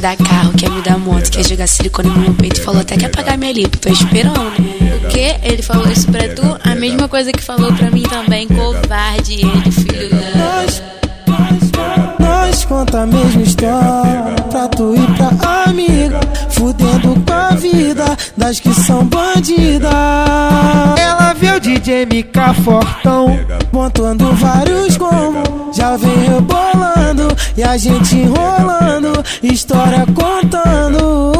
dar carro, quer me dar moto, quer jogar silicone no meu peito. Falou até que ia pagar minha lipo, tô esperando. O que? Ele falou isso pra tu? A mesma coisa que falou pra mim também, covarde ele, filho da. Nós, nós conta a mesma história pra tu e pra amiga, fudendo com a vida das que são bandidas. Ela viu DJ MK Fortão, montando vários como, já vem rebolando e a gente enrolando, história contando.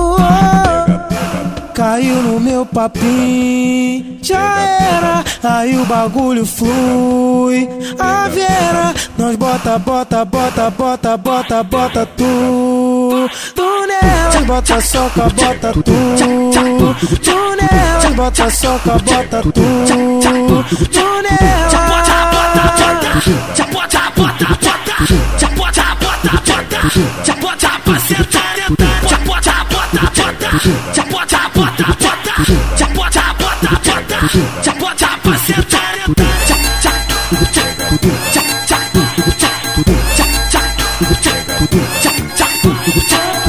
Caiu no meu papinho, já era, aí o bagulho flui. A Vera, nós bota, bota, bota, bota, bota, bota tu. Tu nela, bota soca, bota tu. Tu nela, bota soca, bota tu. Tu nela.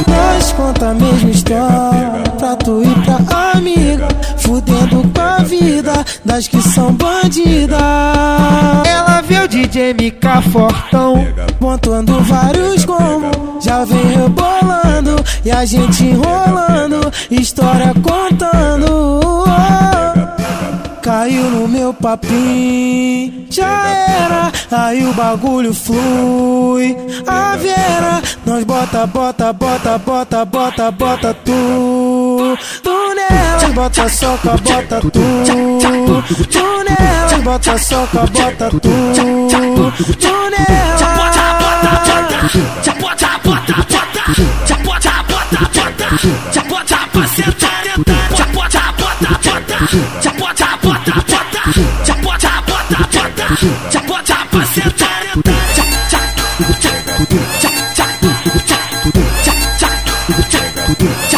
Nós conta a mesma história pra tu e pra amiga, fudendo com a vida das que são bandidas. Ela viu o DJ MK Fortão, montando vários como, já vem rebolando e a gente enrolando, história contando. Papinho, já era, aí o bagulho flui. A Vera, nós bota, bota, bota, bota, bota, bota tu. Tu nela, bota soca, bota tu. Tu nela, bota soca, bota tu. Tu nela. já bota, bota, já bota, bota, bota, já bota, bota, bota, já bota pra sentar, já bota, bota, bota, já bota, bota, 一个炸，徒对炸炸，一个炸，徒弟们炸炸，一个炸，徒弟炸。